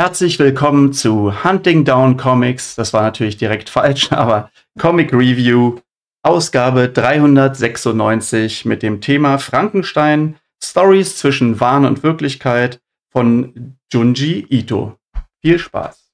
Herzlich willkommen zu Hunting Down Comics. Das war natürlich direkt falsch, aber Comic Review, Ausgabe 396 mit dem Thema Frankenstein, Stories zwischen Wahn und Wirklichkeit von Junji Ito. Viel Spaß.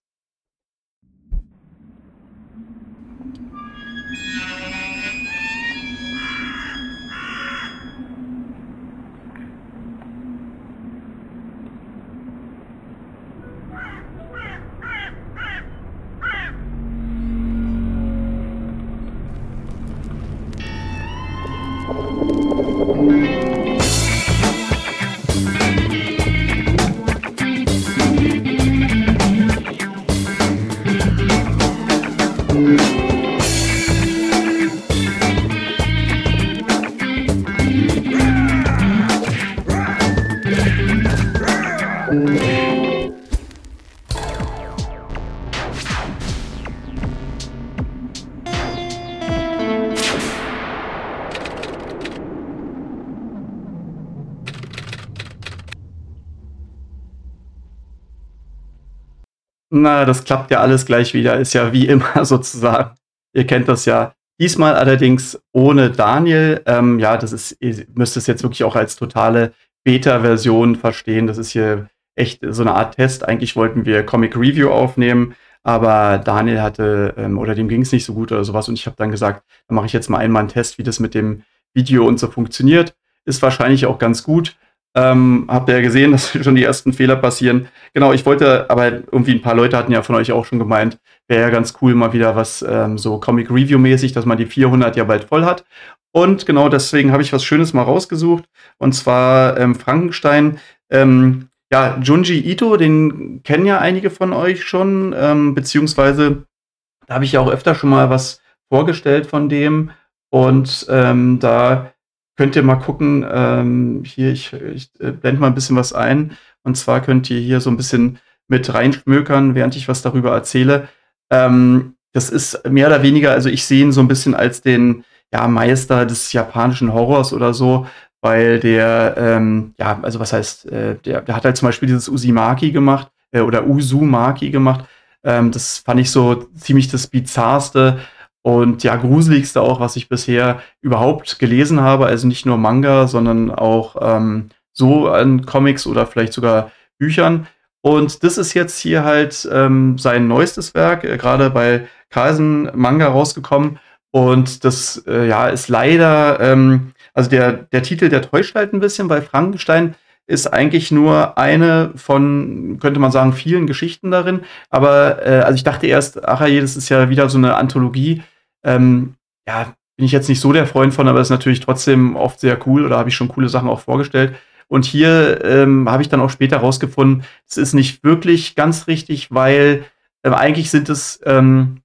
Na, das klappt ja alles gleich wieder, ist ja wie immer sozusagen. Ihr kennt das ja. Diesmal allerdings ohne Daniel. Ähm, ja, das ist, ihr müsst es jetzt wirklich auch als totale Beta-Version verstehen. Das ist hier echt so eine Art Test. Eigentlich wollten wir Comic Review aufnehmen, aber Daniel hatte ähm, oder dem ging es nicht so gut oder sowas und ich habe dann gesagt, dann mache ich jetzt mal einmal einen Test, wie das mit dem Video und so funktioniert. Ist wahrscheinlich auch ganz gut. Ähm, habt ihr ja gesehen, dass schon die ersten Fehler passieren. Genau, ich wollte, aber irgendwie ein paar Leute hatten ja von euch auch schon gemeint, wäre ja ganz cool mal wieder was ähm, so Comic Review mäßig, dass man die 400 ja bald voll hat. Und genau deswegen habe ich was Schönes mal rausgesucht. Und zwar ähm, Frankenstein. Ähm, ja, Junji Ito, den kennen ja einige von euch schon, ähm, beziehungsweise da habe ich ja auch öfter schon mal was vorgestellt von dem. Und ähm, da könnt ihr mal gucken, ähm, hier, ich, ich äh, blende mal ein bisschen was ein. Und zwar könnt ihr hier so ein bisschen mit reinschmökern, während ich was darüber erzähle. Ähm, das ist mehr oder weniger, also ich sehe ihn so ein bisschen als den ja, Meister des japanischen Horrors oder so, weil der, ähm, ja, also was heißt, äh, der, der hat halt zum Beispiel dieses Usimaki gemacht äh, oder Uzumaki gemacht. Ähm, das fand ich so ziemlich das Bizarrste und ja, gruseligste auch, was ich bisher überhaupt gelesen habe. Also nicht nur Manga, sondern auch ähm, so an Comics oder vielleicht sogar Büchern. Und das ist jetzt hier halt ähm, sein neuestes Werk, äh, gerade bei Carlsen Manga rausgekommen. Und das äh, ja, ist leider, ähm, also der, der Titel, der täuscht halt ein bisschen, weil Frankenstein ist eigentlich nur eine von, könnte man sagen, vielen Geschichten darin. Aber äh, also ich dachte erst, ach je, das ist ja wieder so eine Anthologie. Ähm, ja, bin ich jetzt nicht so der Freund von, aber ist natürlich trotzdem oft sehr cool oder habe ich schon coole Sachen auch vorgestellt. Und hier ähm, habe ich dann auch später rausgefunden, es ist nicht wirklich ganz richtig, weil äh, eigentlich sind es ähm,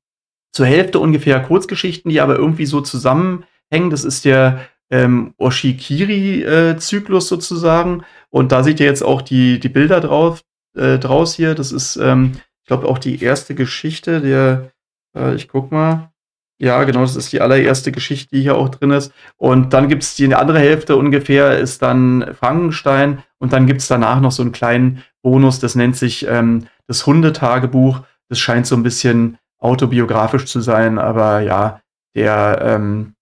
zur Hälfte ungefähr Kurzgeschichten, die aber irgendwie so zusammenhängen. Das ist der ähm, Oshikiri-Zyklus äh, sozusagen. Und da seht ihr jetzt auch die, die Bilder drauf, äh, draus hier. Das ist, ähm, ich glaube, auch die erste Geschichte der, äh, ich guck mal, ja, genau, das ist die allererste Geschichte, die hier auch drin ist. Und dann gibt es die andere Hälfte ungefähr, ist dann Frankenstein. Und dann gibt es danach noch so einen kleinen Bonus, das nennt sich ähm, das Hundetagebuch. Das scheint so ein bisschen autobiografisch zu sein, aber ja, der ähm,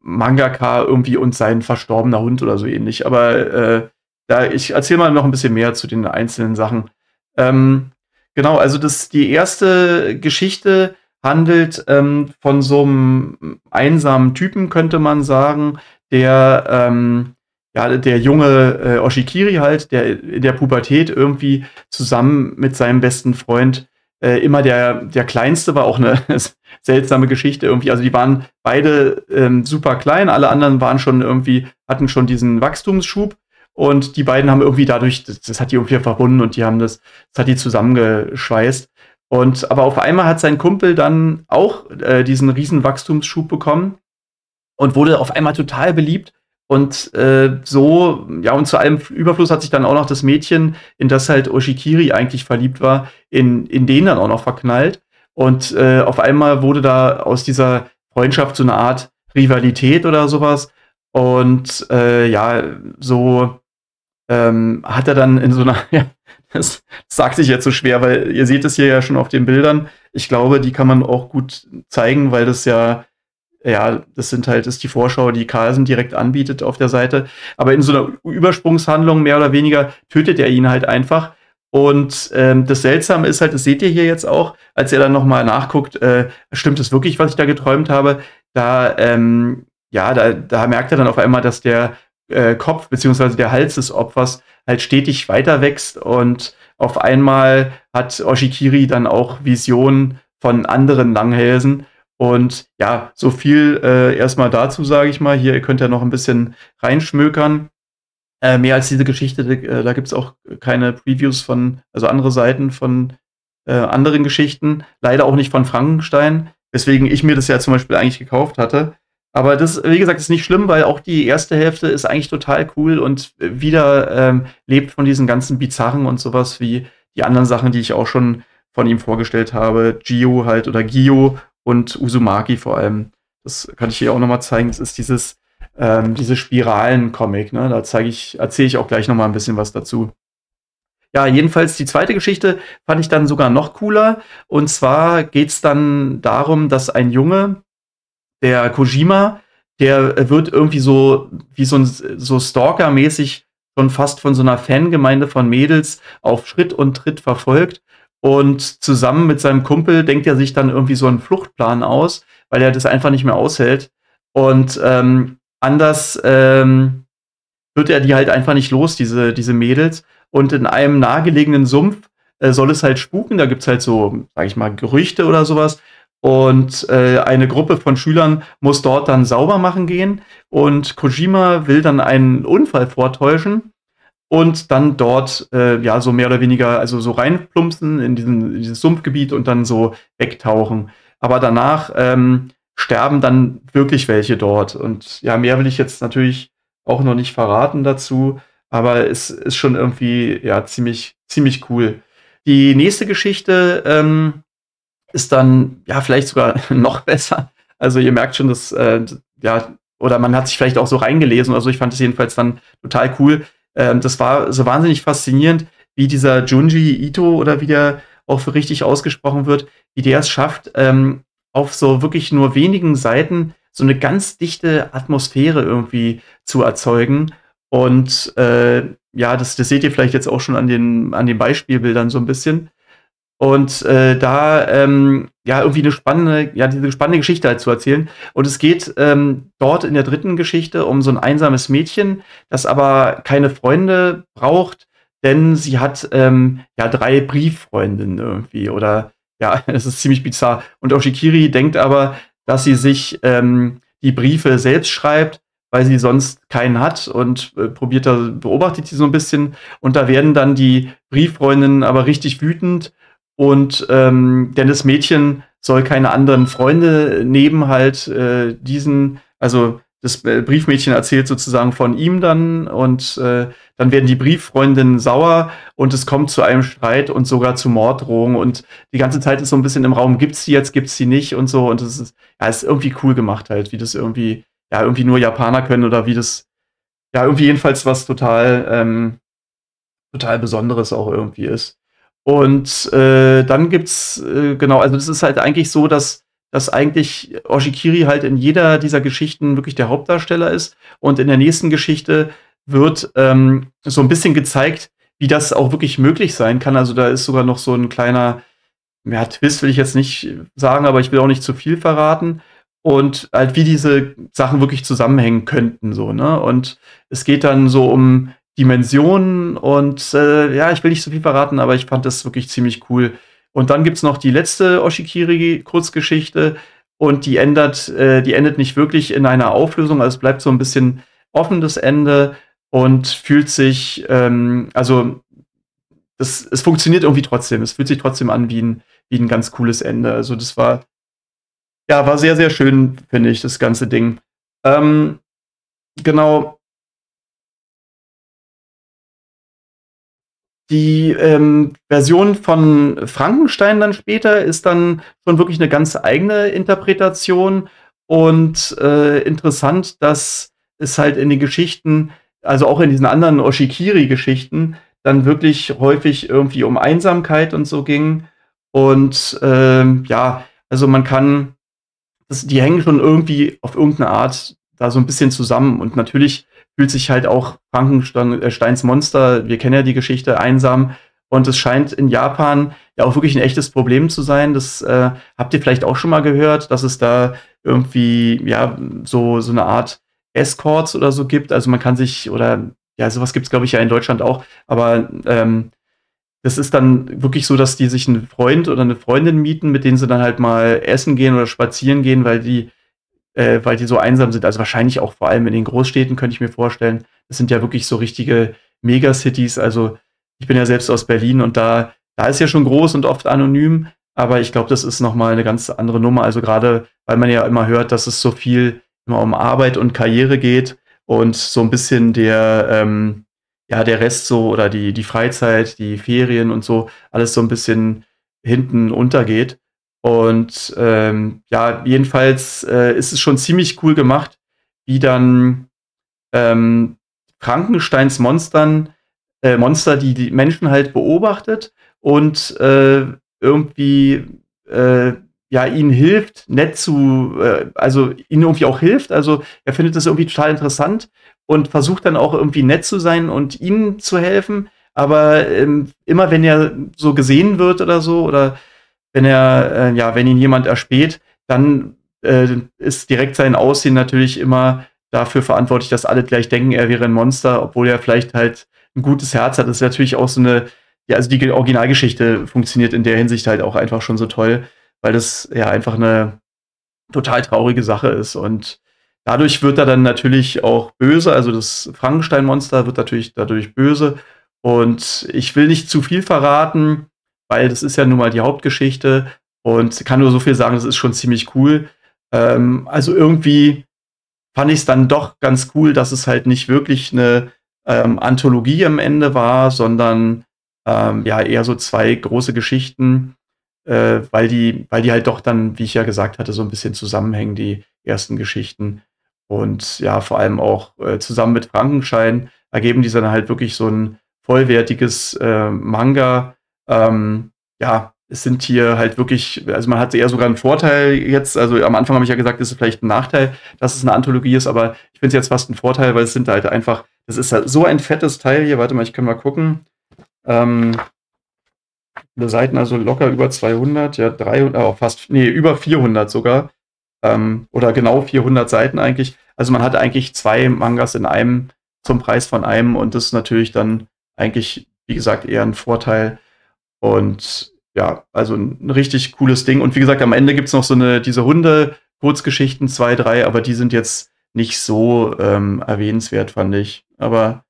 Mangaka irgendwie und sein verstorbener Hund oder so ähnlich. Aber äh, da, ich erzähle mal noch ein bisschen mehr zu den einzelnen Sachen. Ähm, genau, also das die erste Geschichte handelt ähm, von so einem einsamen Typen, könnte man sagen, der, ähm, ja, der junge äh, Oshikiri halt, der in der Pubertät irgendwie zusammen mit seinem besten Freund äh, immer der, der Kleinste war, auch eine seltsame Geschichte irgendwie. Also die waren beide ähm, super klein, alle anderen waren schon irgendwie, hatten schon diesen Wachstumsschub und die beiden haben irgendwie dadurch, das, das hat die irgendwie verbunden und die haben das, das hat die zusammengeschweißt. Und aber auf einmal hat sein Kumpel dann auch äh, diesen riesen Wachstumsschub bekommen und wurde auf einmal total beliebt. Und äh, so, ja, und zu allem Überfluss hat sich dann auch noch das Mädchen, in das halt Oshikiri eigentlich verliebt war, in, in den dann auch noch verknallt. Und äh, auf einmal wurde da aus dieser Freundschaft so eine Art Rivalität oder sowas. Und äh, ja, so ähm, hat er dann in so einer, ja, das sagt sich jetzt so schwer, weil ihr seht es hier ja schon auf den Bildern. Ich glaube, die kann man auch gut zeigen, weil das ja, ja, das sind halt, das ist die Vorschau, die Carlsen direkt anbietet auf der Seite. Aber in so einer Übersprungshandlung mehr oder weniger tötet er ihn halt einfach. Und ähm, das Seltsame ist halt, das seht ihr hier jetzt auch, als er dann nochmal nachguckt, äh, stimmt es wirklich, was ich da geträumt habe? Da, ähm, ja, da, da merkt er dann auf einmal, dass der äh, Kopf beziehungsweise der Hals des Opfers halt stetig weiter wächst und auf einmal hat Oshikiri dann auch Visionen von anderen Langhälsen. Und ja, so viel äh, erstmal dazu, sage ich mal. Hier, ihr könnt ja noch ein bisschen reinschmökern. Äh, mehr als diese Geschichte, äh, da gibt es auch keine Previews von, also andere Seiten von äh, anderen Geschichten. Leider auch nicht von Frankenstein, weswegen ich mir das ja zum Beispiel eigentlich gekauft hatte. Aber das, wie gesagt, ist nicht schlimm, weil auch die erste Hälfte ist eigentlich total cool und wieder ähm, lebt von diesen ganzen Bizarren und sowas wie die anderen Sachen, die ich auch schon von ihm vorgestellt habe. Gio halt oder Gio und Uzumaki vor allem. Das kann ich hier auch nochmal zeigen. Das ist dieses, ähm, diese Spiralen-Comic. Ne? Da zeige ich, erzähle ich auch gleich nochmal ein bisschen was dazu. Ja, jedenfalls die zweite Geschichte fand ich dann sogar noch cooler. Und zwar geht es dann darum, dass ein Junge, der Kojima, der wird irgendwie so wie so ein so Stalker-mäßig schon fast von so einer Fangemeinde von Mädels auf Schritt und Tritt verfolgt. Und zusammen mit seinem Kumpel denkt er sich dann irgendwie so einen Fluchtplan aus, weil er das einfach nicht mehr aushält. Und ähm, anders ähm, wird er die halt einfach nicht los, diese, diese Mädels. Und in einem nahegelegenen Sumpf äh, soll es halt spuken. Da gibt es halt so, sag ich mal, Gerüchte oder sowas. Und äh, eine Gruppe von Schülern muss dort dann sauber machen gehen. Und Kojima will dann einen Unfall vortäuschen und dann dort äh, ja so mehr oder weniger, also so reinplumpsen in, diesen, in dieses Sumpfgebiet und dann so wegtauchen. Aber danach ähm, sterben dann wirklich welche dort. Und ja, mehr will ich jetzt natürlich auch noch nicht verraten dazu. Aber es ist schon irgendwie ja ziemlich, ziemlich cool. Die nächste Geschichte ähm, ist dann ja vielleicht sogar noch besser. Also ihr merkt schon, dass äh, ja oder man hat sich vielleicht auch so reingelesen oder so. Ich fand es jedenfalls dann total cool. Ähm, das war so wahnsinnig faszinierend, wie dieser Junji Ito oder wie der auch für richtig ausgesprochen wird, wie der es schafft, ähm, auf so wirklich nur wenigen Seiten so eine ganz dichte Atmosphäre irgendwie zu erzeugen. Und äh, ja, das, das seht ihr vielleicht jetzt auch schon an den, an den Beispielbildern so ein bisschen. Und äh, da ähm, ja irgendwie eine spannende, ja, diese spannende Geschichte halt zu erzählen. Und es geht ähm, dort in der dritten Geschichte um so ein einsames Mädchen, das aber keine Freunde braucht, denn sie hat ähm, ja drei Brieffreundinnen irgendwie. Oder ja, es ist ziemlich bizarr. Und Oshikiri denkt aber, dass sie sich ähm, die Briefe selbst schreibt, weil sie sonst keinen hat und äh, probiert da, beobachtet sie so ein bisschen. Und da werden dann die Brieffreundinnen aber richtig wütend und ähm, denn das Mädchen soll keine anderen Freunde neben halt äh, diesen, also das äh, Briefmädchen erzählt sozusagen von ihm dann und äh, dann werden die Brieffreundinnen sauer und es kommt zu einem Streit und sogar zu Morddrohungen und die ganze Zeit ist so ein bisschen im Raum, gibt's sie jetzt, gibt's sie nicht und so und das ist, ja, ist irgendwie cool gemacht halt, wie das irgendwie, ja, irgendwie nur Japaner können oder wie das, ja, irgendwie jedenfalls was total, ähm, total Besonderes auch irgendwie ist. Und äh, dann gibt's, äh, genau, also das ist halt eigentlich so, dass, dass eigentlich Oshikiri halt in jeder dieser Geschichten wirklich der Hauptdarsteller ist. Und in der nächsten Geschichte wird ähm, so ein bisschen gezeigt, wie das auch wirklich möglich sein kann. Also da ist sogar noch so ein kleiner, ja, Twist will ich jetzt nicht sagen, aber ich will auch nicht zu viel verraten. Und halt, wie diese Sachen wirklich zusammenhängen könnten, so, ne? Und es geht dann so um Dimensionen und äh, ja, ich will nicht so viel verraten, aber ich fand das wirklich ziemlich cool. Und dann gibt es noch die letzte Oshikiri-Kurzgeschichte und die ändert, äh, die endet nicht wirklich in einer Auflösung, also es bleibt so ein bisschen offenes Ende und fühlt sich, ähm, also das, es funktioniert irgendwie trotzdem. Es fühlt sich trotzdem an wie ein, wie ein ganz cooles Ende. Also das war, ja, war sehr, sehr schön, finde ich, das ganze Ding. Ähm, genau, Die ähm, Version von Frankenstein dann später ist dann schon wirklich eine ganz eigene Interpretation und äh, interessant, dass es halt in den Geschichten, also auch in diesen anderen Oshikiri-Geschichten, dann wirklich häufig irgendwie um Einsamkeit und so ging. Und ähm, ja, also man kann, das, die hängen schon irgendwie auf irgendeine Art da so ein bisschen zusammen. Und natürlich fühlt sich halt auch Frankensteins Monster, wir kennen ja die Geschichte, einsam. Und es scheint in Japan ja auch wirklich ein echtes Problem zu sein. Das äh, habt ihr vielleicht auch schon mal gehört, dass es da irgendwie ja so, so eine Art Escorts oder so gibt. Also man kann sich, oder ja, sowas gibt es, glaube ich, ja in Deutschland auch, aber ähm, das ist dann wirklich so, dass die sich einen Freund oder eine Freundin mieten, mit denen sie dann halt mal essen gehen oder spazieren gehen, weil die, äh, weil die so einsam sind. Also wahrscheinlich auch vor allem in den Großstädten, könnte ich mir vorstellen. Das sind ja wirklich so richtige Megacities. Also ich bin ja selbst aus Berlin und da, da ist ja schon groß und oft anonym, aber ich glaube, das ist nochmal eine ganz andere Nummer. Also gerade, weil man ja immer hört, dass es so viel immer um Arbeit und Karriere geht und so ein bisschen der, ähm, ja, der Rest so oder die, die Freizeit, die Ferien und so, alles so ein bisschen hinten untergeht. Und ähm, ja, jedenfalls äh, ist es schon ziemlich cool gemacht, wie dann ähm, Frankensteins Monstern, äh, Monster, die die Menschen halt beobachtet und äh, irgendwie äh, ja ihnen hilft, nett zu, äh, also ihnen irgendwie auch hilft. Also er findet das irgendwie total interessant und versucht dann auch irgendwie nett zu sein und ihnen zu helfen. Aber ähm, immer wenn er so gesehen wird oder so, oder wenn er, äh, ja, wenn ihn jemand erspäht, dann äh, ist direkt sein Aussehen natürlich immer dafür verantwortlich, dass alle gleich denken, er wäre ein Monster, obwohl er vielleicht halt ein gutes Herz hat. Das ist natürlich auch so eine, ja, also die Originalgeschichte funktioniert in der Hinsicht halt auch einfach schon so toll, weil das ja einfach eine total traurige Sache ist. Und dadurch wird er dann natürlich auch böse. Also das Frankenstein-Monster wird natürlich dadurch böse. Und ich will nicht zu viel verraten, weil das ist ja nun mal die Hauptgeschichte und kann nur so viel sagen, das ist schon ziemlich cool. Ähm, also irgendwie fand ich es dann doch ganz cool, dass es halt nicht wirklich eine ähm, Anthologie am Ende war, sondern ähm, ja eher so zwei große Geschichten, äh, weil die, weil die halt doch dann, wie ich ja gesagt hatte, so ein bisschen zusammenhängen, die ersten Geschichten. Und ja, vor allem auch äh, zusammen mit Frankenschein ergeben die dann halt wirklich so ein vollwertiges äh, Manga. Ähm, ja, es sind hier halt wirklich, also man hat eher sogar einen Vorteil jetzt, also am Anfang habe ich ja gesagt, es ist vielleicht ein Nachteil, dass es eine Anthologie ist, aber ich finde es jetzt fast ein Vorteil, weil es sind halt einfach, das ist halt so ein fettes Teil hier, warte mal, ich kann mal gucken. Ähm, Seiten also locker über 200, ja 300, oh, fast, nee, über 400 sogar. Ähm, oder genau 400 Seiten eigentlich. Also man hat eigentlich zwei Mangas in einem zum Preis von einem und das ist natürlich dann eigentlich, wie gesagt, eher ein Vorteil. Und ja, also ein richtig cooles Ding. Und wie gesagt, am Ende gibt es noch so eine, diese Hunde-Kurzgeschichten, zwei, drei, aber die sind jetzt nicht so ähm, erwähnenswert, fand ich. Aber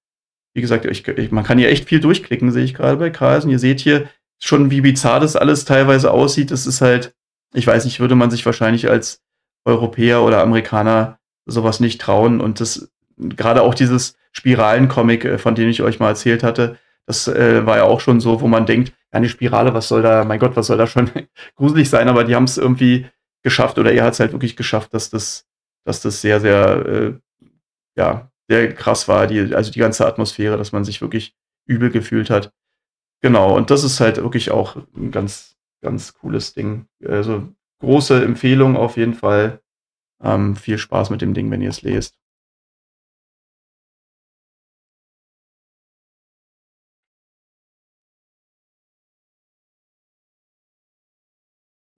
wie gesagt, ich, ich, man kann hier echt viel durchklicken, sehe ich gerade bei Kreisen. Ihr seht hier schon, wie bizarr das alles teilweise aussieht. Es ist halt, ich weiß nicht, würde man sich wahrscheinlich als Europäer oder Amerikaner sowas nicht trauen. Und das, gerade auch dieses Spiralen-Comic, äh, von dem ich euch mal erzählt hatte, das äh, war ja auch schon so, wo man denkt, eine Spirale, was soll da, mein Gott, was soll da schon gruselig sein, aber die haben es irgendwie geschafft oder er hat es halt wirklich geschafft, dass das, dass das sehr, sehr, äh, ja, sehr krass war, die, also die ganze Atmosphäre, dass man sich wirklich übel gefühlt hat. Genau, und das ist halt wirklich auch ein ganz, ganz cooles Ding. Also große Empfehlung auf jeden Fall. Ähm, viel Spaß mit dem Ding, wenn ihr es lest.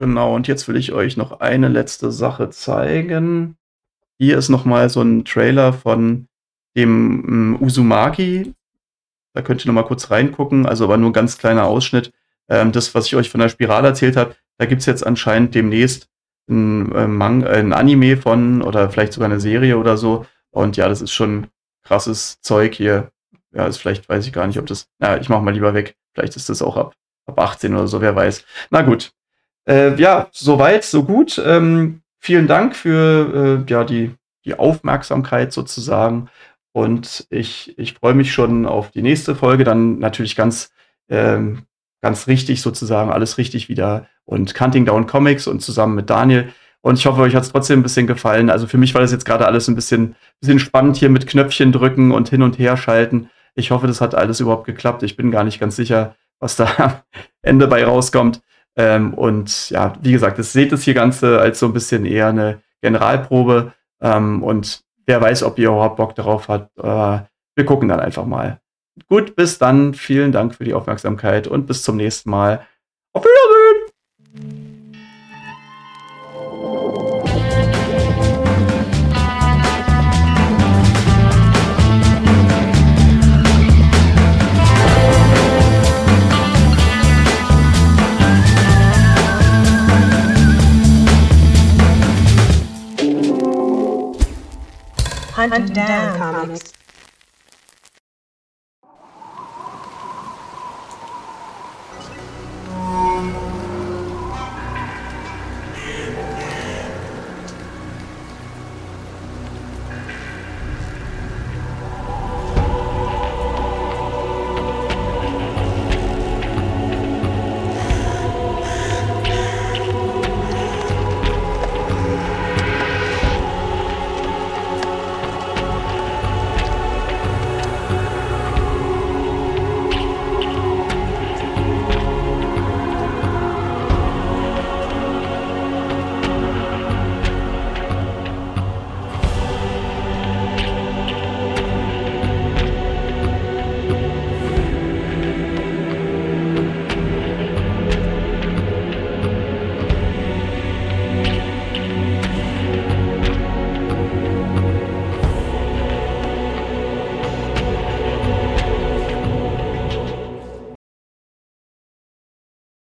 Genau, und jetzt will ich euch noch eine letzte Sache zeigen. Hier ist nochmal so ein Trailer von dem um, Uzumaki. Da könnt ihr nochmal kurz reingucken, also aber nur ein ganz kleiner Ausschnitt. Ähm, das, was ich euch von der Spirale erzählt habe, da gibt es jetzt anscheinend demnächst ein, äh, Mang ein Anime von oder vielleicht sogar eine Serie oder so. Und ja, das ist schon krasses Zeug hier. Ja, ist vielleicht, weiß ich gar nicht, ob das. Na, ich mach mal lieber weg. Vielleicht ist das auch ab, ab 18 oder so, wer weiß. Na gut. Äh, ja, soweit, so gut. Ähm, vielen Dank für äh, ja, die, die Aufmerksamkeit sozusagen. Und ich, ich freue mich schon auf die nächste Folge. Dann natürlich ganz, ähm, ganz richtig sozusagen, alles richtig wieder. Und Cunting Down Comics und zusammen mit Daniel. Und ich hoffe, euch hat es trotzdem ein bisschen gefallen. Also für mich war das jetzt gerade alles ein bisschen, bisschen spannend hier mit Knöpfchen drücken und hin und her schalten. Ich hoffe, das hat alles überhaupt geklappt. Ich bin gar nicht ganz sicher, was da am Ende bei rauskommt. Ähm, und ja, wie gesagt, es seht das hier Ganze als so ein bisschen eher eine Generalprobe. Ähm, und wer weiß, ob ihr überhaupt Bock darauf habt. Äh, wir gucken dann einfach mal. Gut, bis dann. Vielen Dank für die Aufmerksamkeit und bis zum nächsten Mal. Auf Wiedersehen! Hunt, Hunt down, down comics. comics.